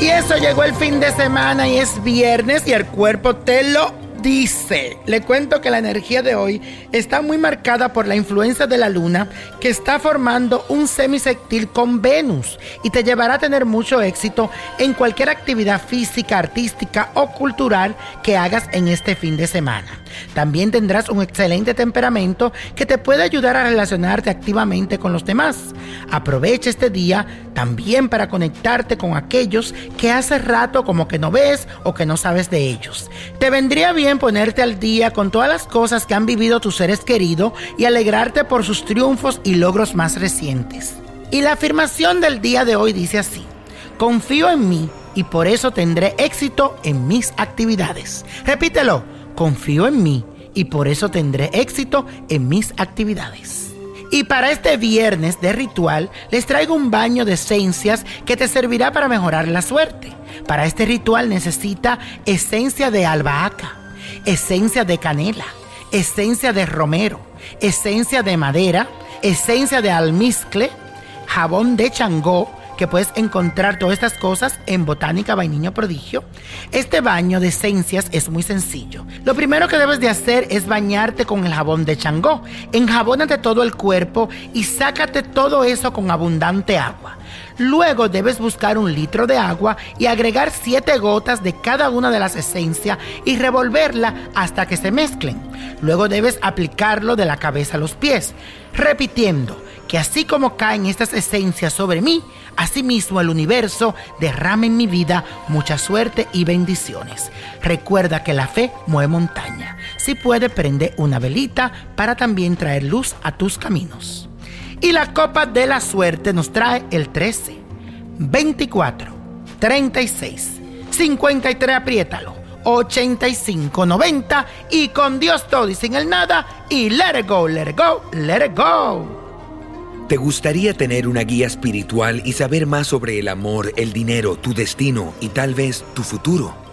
Y eso llegó el fin de semana y es viernes y el cuerpo te lo dice. Le cuento que la energía de hoy está muy marcada por la influencia de la luna que está formando un semisectil con Venus y te llevará a tener mucho éxito en cualquier actividad física, artística o cultural que hagas en este fin de semana. También tendrás un excelente temperamento que te puede ayudar a relacionarte activamente con los demás. Aprovecha este día también para conectarte con aquellos que hace rato como que no ves o que no sabes de ellos. Te vendría bien ponerte al día con todas las cosas que han vivido tus seres queridos y alegrarte por sus triunfos y logros más recientes. Y la afirmación del día de hoy dice así, confío en mí y por eso tendré éxito en mis actividades. Repítelo confío en mí y por eso tendré éxito en mis actividades. Y para este viernes de ritual les traigo un baño de esencias que te servirá para mejorar la suerte. Para este ritual necesita esencia de albahaca, esencia de canela, esencia de romero, esencia de madera, esencia de almizcle, jabón de changó, que puedes encontrar todas estas cosas en Botánica Vainiño Prodigio. Este baño de esencias es muy sencillo. Lo primero que debes de hacer es bañarte con el jabón de Changó. Enjabónate todo el cuerpo y sácate todo eso con abundante agua. Luego debes buscar un litro de agua y agregar siete gotas de cada una de las esencias y revolverla hasta que se mezclen. Luego debes aplicarlo de la cabeza a los pies, repitiendo que así como caen estas esencias sobre mí, asimismo el universo derrama en mi vida mucha suerte y bendiciones. Recuerda que la fe mueve montaña. Si puede, prende una velita para también traer luz a tus caminos. Y la copa de la suerte nos trae el 13, 24, 36, 53, apriétalo, 85, 90 y con Dios todo y sin el nada y let it go, let it go, let it go. ¿Te gustaría tener una guía espiritual y saber más sobre el amor, el dinero, tu destino y tal vez tu futuro?